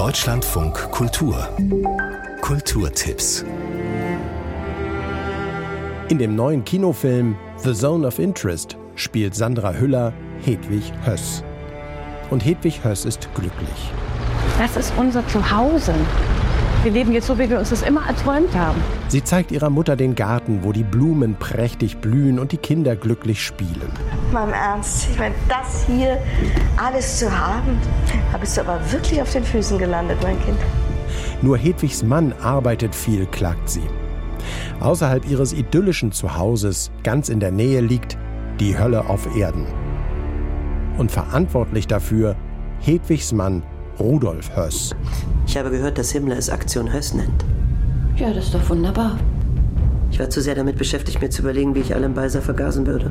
Deutschlandfunk Kultur Kulturtipps In dem neuen Kinofilm The Zone of Interest spielt Sandra Hüller Hedwig Höss. Und Hedwig Höss ist glücklich. Das ist unser Zuhause. Wir leben jetzt so, wie wir uns das immer erträumt haben. Sie zeigt ihrer Mutter den Garten, wo die Blumen prächtig blühen und die Kinder glücklich spielen. Mal im Ernst, ich meine, das hier alles zu haben, da bist du aber wirklich auf den Füßen gelandet, mein Kind. Nur Hedwigs Mann arbeitet viel, klagt sie. Außerhalb ihres idyllischen Zuhauses, ganz in der Nähe, liegt die Hölle auf Erden. Und verantwortlich dafür Hedwigs Mann Rudolf Höss. Ich habe gehört, dass Himmler es Aktion Höss nennt. Ja, das ist doch wunderbar. Ich war zu sehr damit beschäftigt, mir zu überlegen, wie ich Allen Beiser vergasen würde.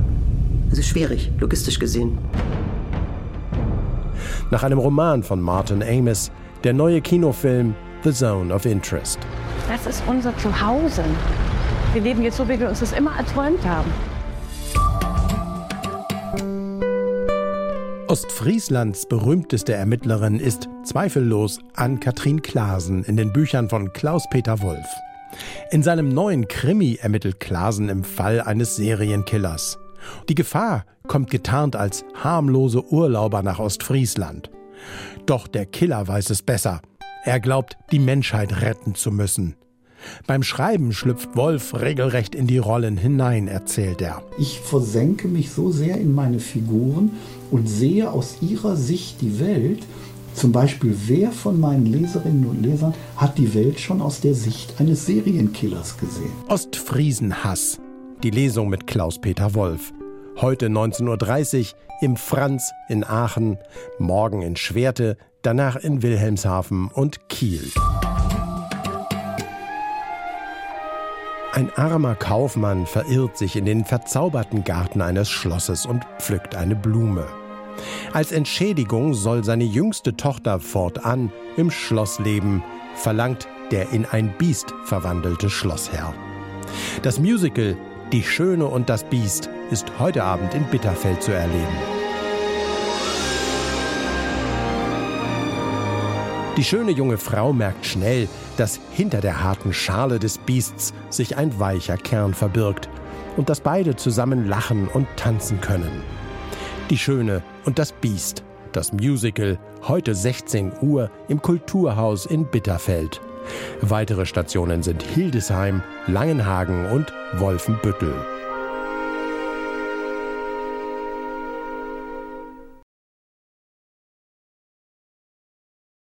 Es ist schwierig, logistisch gesehen. Nach einem Roman von Martin Amis, der neue Kinofilm The Zone of Interest. Das ist unser Zuhause. Wir leben jetzt so, wie wir uns das immer erträumt haben. Ostfrieslands berühmteste Ermittlerin ist zweifellos Ann-Kathrin Klasen in den Büchern von Klaus-Peter Wolf. In seinem neuen Krimi ermittelt Klasen im Fall eines Serienkillers. Die Gefahr kommt getarnt als harmlose Urlauber nach Ostfriesland. Doch der Killer weiß es besser. Er glaubt, die Menschheit retten zu müssen. Beim Schreiben schlüpft Wolf regelrecht in die Rollen hinein, erzählt er. Ich versenke mich so sehr in meine Figuren und sehe aus ihrer Sicht die Welt. Zum Beispiel, wer von meinen Leserinnen und Lesern hat die Welt schon aus der Sicht eines Serienkillers gesehen? Ostfriesenhass. Die Lesung mit Klaus-Peter Wolf. Heute 19.30 Uhr im Franz in Aachen, morgen in Schwerte, danach in Wilhelmshaven und Kiel. Ein armer Kaufmann verirrt sich in den verzauberten Garten eines Schlosses und pflückt eine Blume. Als Entschädigung soll seine jüngste Tochter fortan im Schloss leben, verlangt der in ein Biest verwandelte Schlossherr. Das Musical Die Schöne und das Biest ist heute Abend in Bitterfeld zu erleben. Die schöne junge Frau merkt schnell, dass hinter der harten Schale des Biests sich ein weicher Kern verbirgt und dass beide zusammen lachen und tanzen können. Die Schöne und das Biest, das Musical, heute 16 Uhr im Kulturhaus in Bitterfeld. Weitere Stationen sind Hildesheim, Langenhagen und Wolfenbüttel.